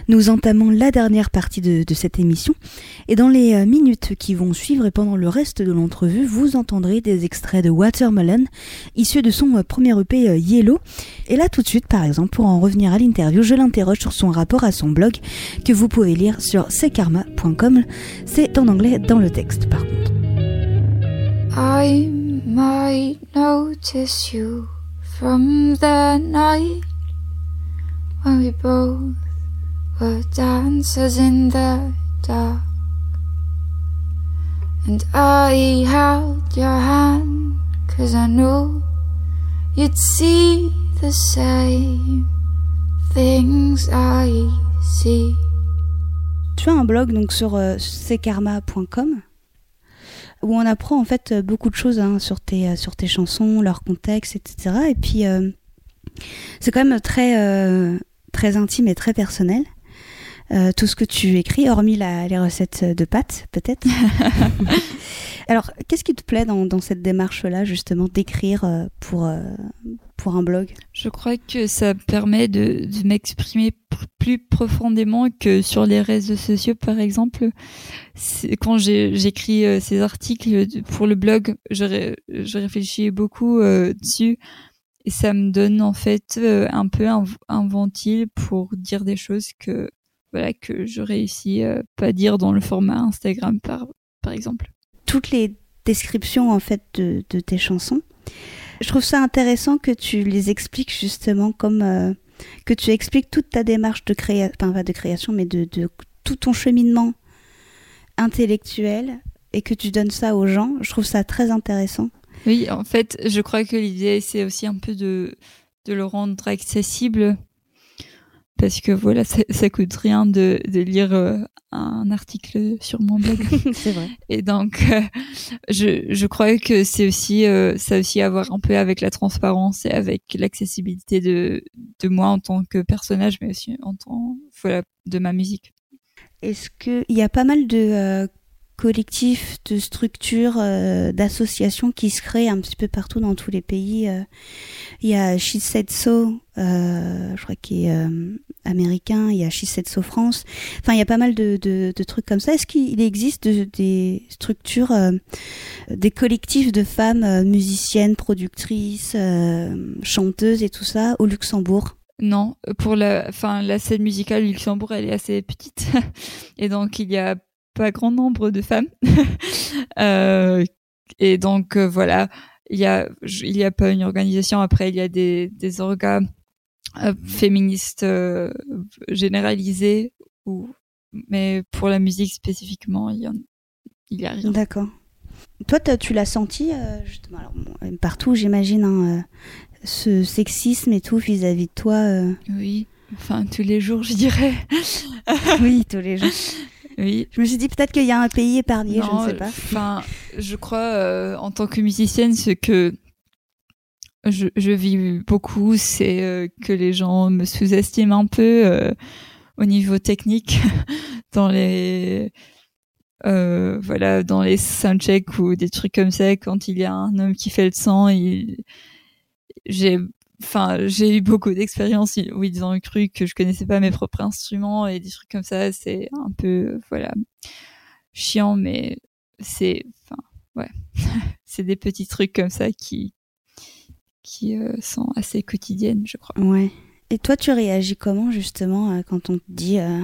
Nous entamons la dernière partie de, cette émission et dans les euh, minutes qui vont suivre et pendant le reste de l'entrevue, vous entendrez des extraits de Watermelon issus de son euh, premier EP Yellow. Et là tout de suite, par exemple, pour en revenir à l'interview, je l'interroge sur son rapport à son blog que vous pouvez lire sur sekarma.com. C'est en anglais dans le texte par contre. might notice you from the night when we both were dancers in the dark. And I held your hand, cause I knew you'd see the same things I see. Tu as un blog donc sur euh, ckarma.com où on apprend en fait beaucoup de choses hein, sur, tes, euh, sur tes chansons, leur contexte, etc. Et puis, euh, c'est quand même très, euh, très intime et très personnel. tout ce que tu écris, hormis la, les recettes de pâtes, peut-être. Alors, qu'est-ce qui te plaît dans, dans cette démarche-là, justement, d'écrire pour, pour un blog Je crois que ça permet de, de m'exprimer plus profondément que sur les réseaux sociaux, par exemple. Quand j'écris euh, ces articles pour le blog, je, je réfléchis beaucoup euh, dessus et ça me donne en fait euh, un peu un, un, ventil pour dire des choses que voilà que je réussis pas à dire dans le format Instagram par par exemple. Toutes les descriptions en fait de, de tes chansons je trouve ça intéressant que tu les expliques justement comme euh, que tu expliques toute ta démarche de création, enfin de création, mais de, de, tout ton cheminement intellectuel et que tu donnes ça aux gens. Je trouve ça très intéressant. Oui, en fait, je crois que l'idée c'est aussi un peu de de le rendre accessible parce que voilà, ça, ça coûte rien de, de lire euh, un article sur mon blog. c'est vrai. Et donc, euh, je, je crois que c'est aussi euh, ça aussi avoir un peu avec la transparence et avec l'accessibilité de, de moi en tant que personnage, mais aussi en tant voilà de ma musique. Est-ce que il y a pas mal de collectifs, de structures, euh, d'associations qui se créent un petit peu partout dans tous les pays. Euh. Il y a She Said So, euh, je crois qu'il est américain, il y a She Said So France. Enfin, il y a pas mal de, trucs comme ça. Est-ce qu'il existe des structures, des collectifs de femmes musiciennes, productrices, chanteuses et tout ça au Luxembourg? Non, pour la, la scène musicale Luxembourg, elle est assez petite. Et donc, il y a pas grand nombre de femmes. euh, et donc euh, voilà, il y a il y a pas une organisation. Après il y a des des organes euh, féministes généralisés ou mais pour la musique spécifiquement il y il y a rien. D'accord. Toi, tu l'as senti justement alors, partout, j'imagine, hein, ce sexisme et tout vis-à-vis de toi. Oui, enfin tous les jours, je dirais. oui, tous les jours. Oui. Je me suis dit peut-être qu'il y a un pays épargné, je ne sais pas. Enfin, je crois euh, en tant que musicienne, ce que je, je vis beaucoup, c'est euh, que les gens me sous-estiment un peu euh, au niveau technique dans les voilà dans les soundchecks ou des trucs comme ça. Quand il y a un homme qui fait le sang, il... j'ai enfin, j'ai eu beaucoup d'expériences où ils ont cru que je connaissais pas mes propres instruments et des trucs comme ça. C'est un peu, voilà, chiant, mais c'est, enfin, ouais, c'est des petits trucs comme ça qui, qui euh, sont assez quotidiennes, je crois. Ouais. Et toi, tu réagis comment justement euh, quand on te dit euh,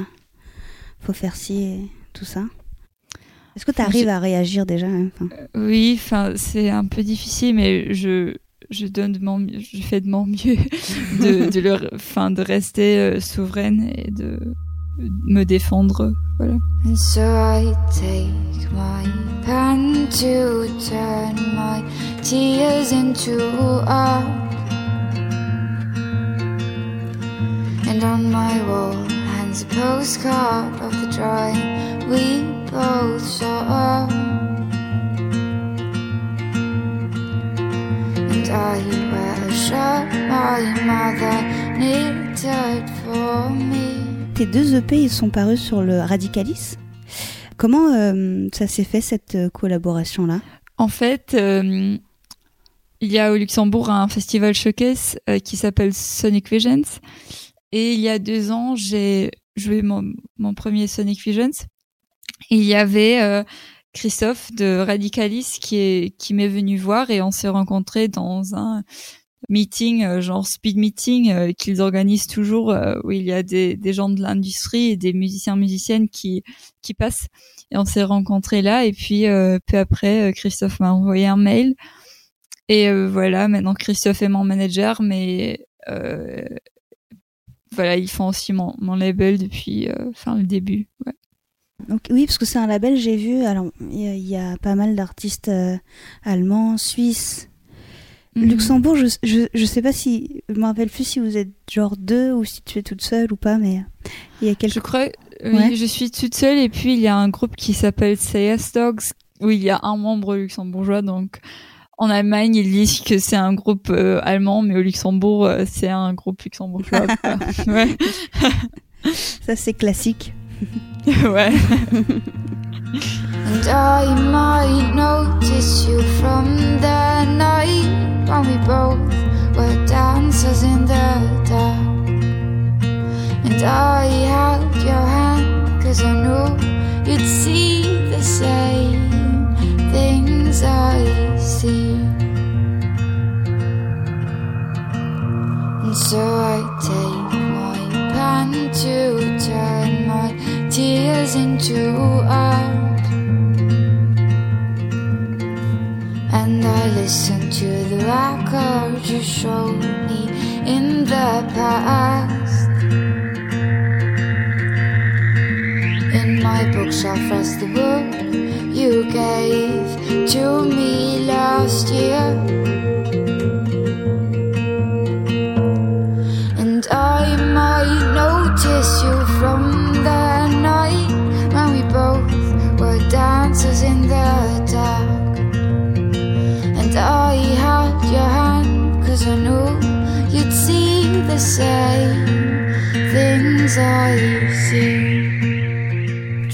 faut faire ci et tout ça? Est-ce que tu arrives à réagir déjà hein, Oui, enfin, c'est un peu difficile, mais je je donne de mon, je fais de mon mieux de, de leur, fin, de rester euh, souveraine et de me défendre, voilà. And so I take my pen to turn my tears into art. And on my wall hangs a postcard of the drawing we both saw. Tes deux EP ils sont parus sur le Radicalis? Comment euh, ça s'est fait cette euh, collaboration là En fait, il y a au Luxembourg un festival showcase qui s'appelle Sonic Visions. Et il y a deux ans, j'ai joué mon, mon, premier Sonic Visions. il y avait Christophe de Radicalis qui est qui m'est venu voir et on s'est rencontrés dans un meeting euh, genre speed meeting euh, qu'ils organisent toujours euh, où il y a des, des gens de l'industrie et des musiciens musiciennes qui qui passent et on s'est rencontrés là et puis peu après Christophe m'a envoyé un mail et voilà maintenant Christophe est mon manager mais voilà ils font aussi mon, mon label depuis enfin le début ouais. Donc, oui, parce que c'est un label, j'ai vu. Alors, il y, a pas mal d'artistes euh, allemands, suisses. Mhm. Luxembourg, je, je, je, sais pas si. Je me rappelle plus si vous êtes genre deux ou si tu es toute seule ou pas, mais il y a quelques. Je crois. Oui, je suis toute seule et puis il y a un groupe qui s'appelle CS Dogs où il y a un membre luxembourgeois. Donc, en Allemagne, ils disent que c'est un groupe euh, allemand, mais au Luxembourg, euh, c'est un groupe luxembourgeois. ouais. Ça, c'est classique. Ouais. And I might notice you from the night when we both were dancers in the dark. And I held your hand cause I knew you'd see the same things I see. And so I take to turn my tears into art. And I listen to the records you showed me in the past. In my bookshelf rests the book you gave to me last year.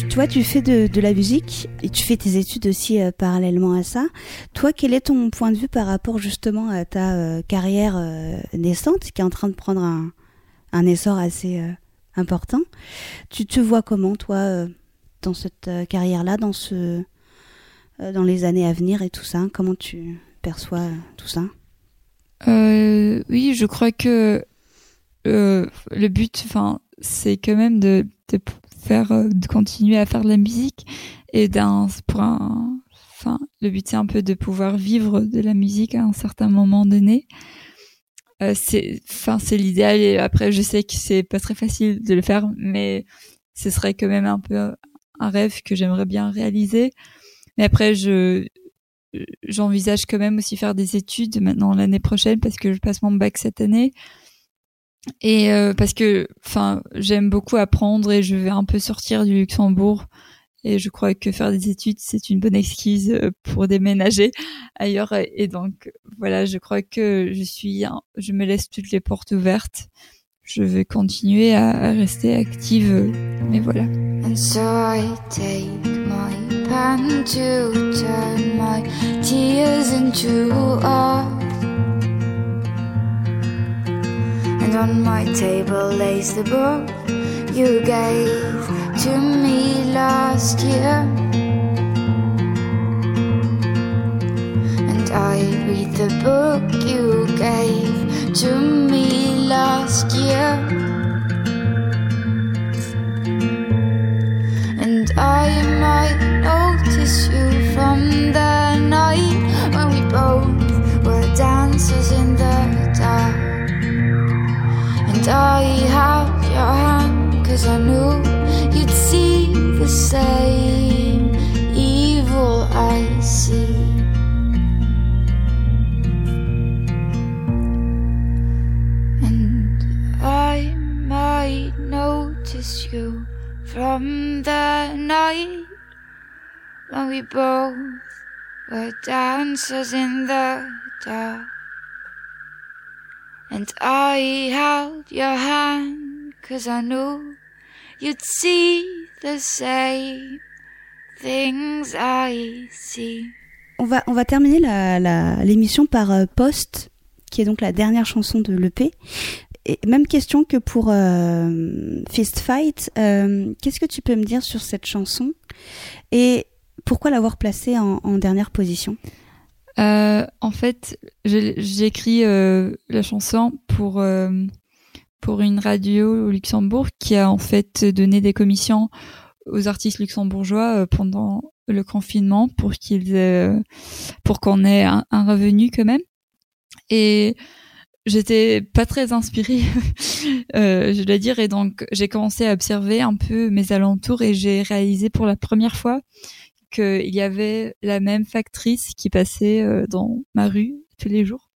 Toi, tu fais de, la musique et tu fais tes études aussi euh, parallèlement à ça. Toi, quel est ton point de vue par rapport justement à ta euh, carrière euh, naissante qui est en train de prendre un, un essor assez important. Tu te vois comment, toi, euh, dans cette euh, carrière-là, dans ce euh, dans les années à venir et tout ça? Comment tu perçois tout ça? Oui, je crois que le but, c'est quand même de, de faire, de continuer à faire de la musique et d'un, pour un, le but c'est un peu de pouvoir vivre de la musique à un certain moment donné. Euh, c'est, enfin, c'est l'idéal et après je sais que c'est pas très facile de le faire, mais ce serait quand même un peu un rêve que j'aimerais bien réaliser. Mais après, je j'envisage quand même aussi faire des études maintenant l'année prochaine parce que je passe mon bac cette année et euh, parce que enfin j'aime beaucoup apprendre et je vais un peu sortir du Luxembourg et je crois que faire des études c'est une bonne excuse euh, pour déménager ailleurs. Et donc voilà je crois que je suis je me laisse toutes les portes ouvertes. Je vais continuer à, rester active mais voilà. Pen to turn my tears into art. And on my table lays the book you gave to me last year. And I read the book you gave to me last year. And I might notice you from the night when we both were dancers in the dark. And I held your hand cause I knew you'd see the same evil I see. And I might notice you from the night when we both were dancers in the dark. And I held your hand cause I knew you'd see the same things I see. On va, on va terminer l'émission par euh, Post, qui est donc la dernière chanson de l'EP. Et même question que pour euh, Fist Fight. Euh, qu'est-ce que tu peux me dire sur cette chanson et pourquoi l'avoir placée en, dernière position? En fait, j'ai écrit la chanson pour pour une radio au Luxembourg qui a en fait donné des commissions aux artistes luxembourgeois pendant le confinement pour qu'ils pour qu'on ait un, revenu quand même. Et j'étais pas très inspirée euh, je dois dire. Et donc j'ai commencé à observer un peu mes alentours et j'ai réalisé pour la première fois qu'il y avait la même factrice qui passait euh, dans ma rue tous les jours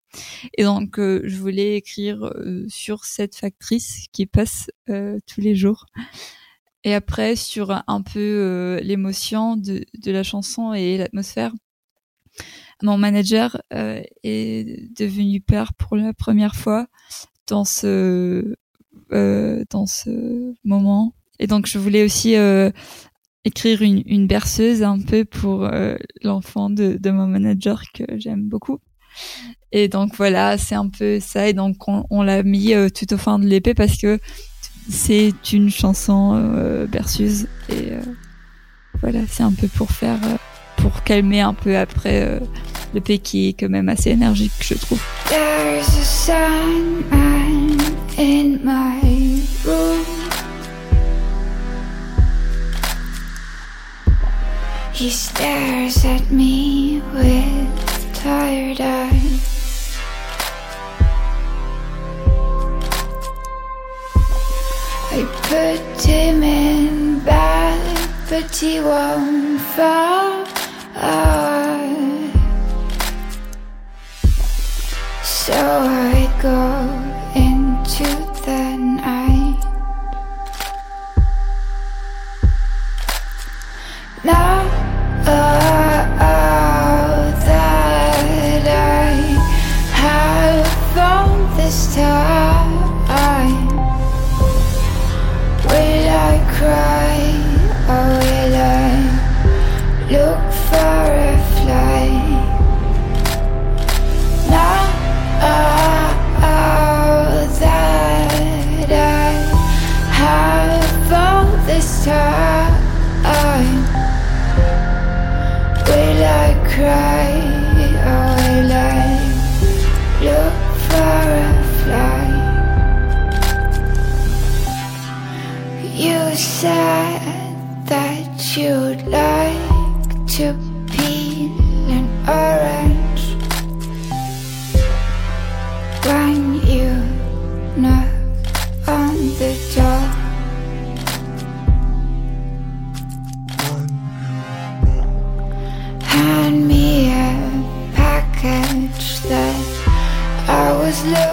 et donc euh, je voulais écrire sur cette factrice qui passe tous les jours et après, sur un peu euh, l'émotion de, de, la chanson et l'atmosphère, mon manager euh, est devenu père pour la première fois dans ce euh, dans ce moment. Et donc, je voulais aussi euh, écrire une, une, berceuse un peu pour euh, l'enfant de, de mon manager que j'aime beaucoup. Et donc voilà, c'est un peu ça. Et donc on, l'a mis tout au fin de l'épée parce que c'est une chanson euh, et euh, voilà, c'est un peu pour faire, euh, pour calmer un peu après euh, P qui est quand même assez énergique, je trouve. There's a Sandman in my room. He stares at me with tired eyes. I put him in bed, but he won't fall. So I go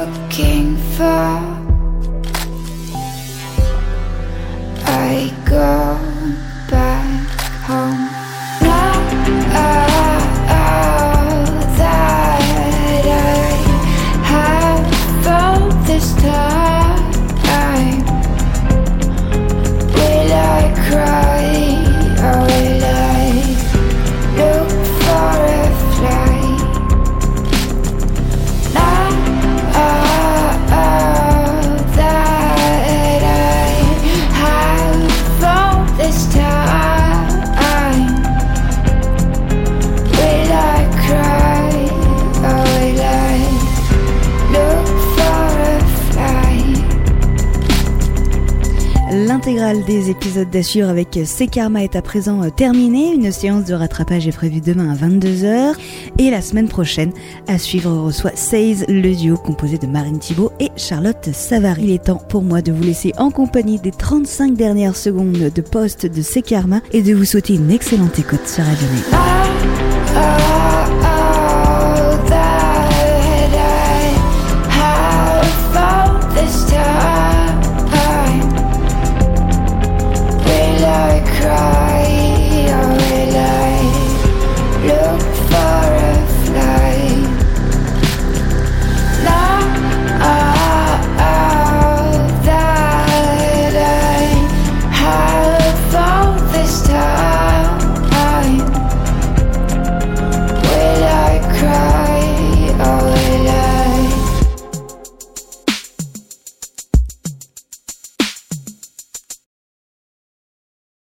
looking for. I go Des épisodes d'Assure avec C'est Karma est à présent euh, terminée. Une séance de rattrapage est prévue demain à 22h. Et la semaine prochaine, à suivre, reçoit Says, le duo composé de Marine Thibault et Charlotte Savary. Il est temps pour moi de vous laisser en compagnie des 35 dernières secondes de poste de C'est Karma et de vous souhaiter une excellente écoute sur Radio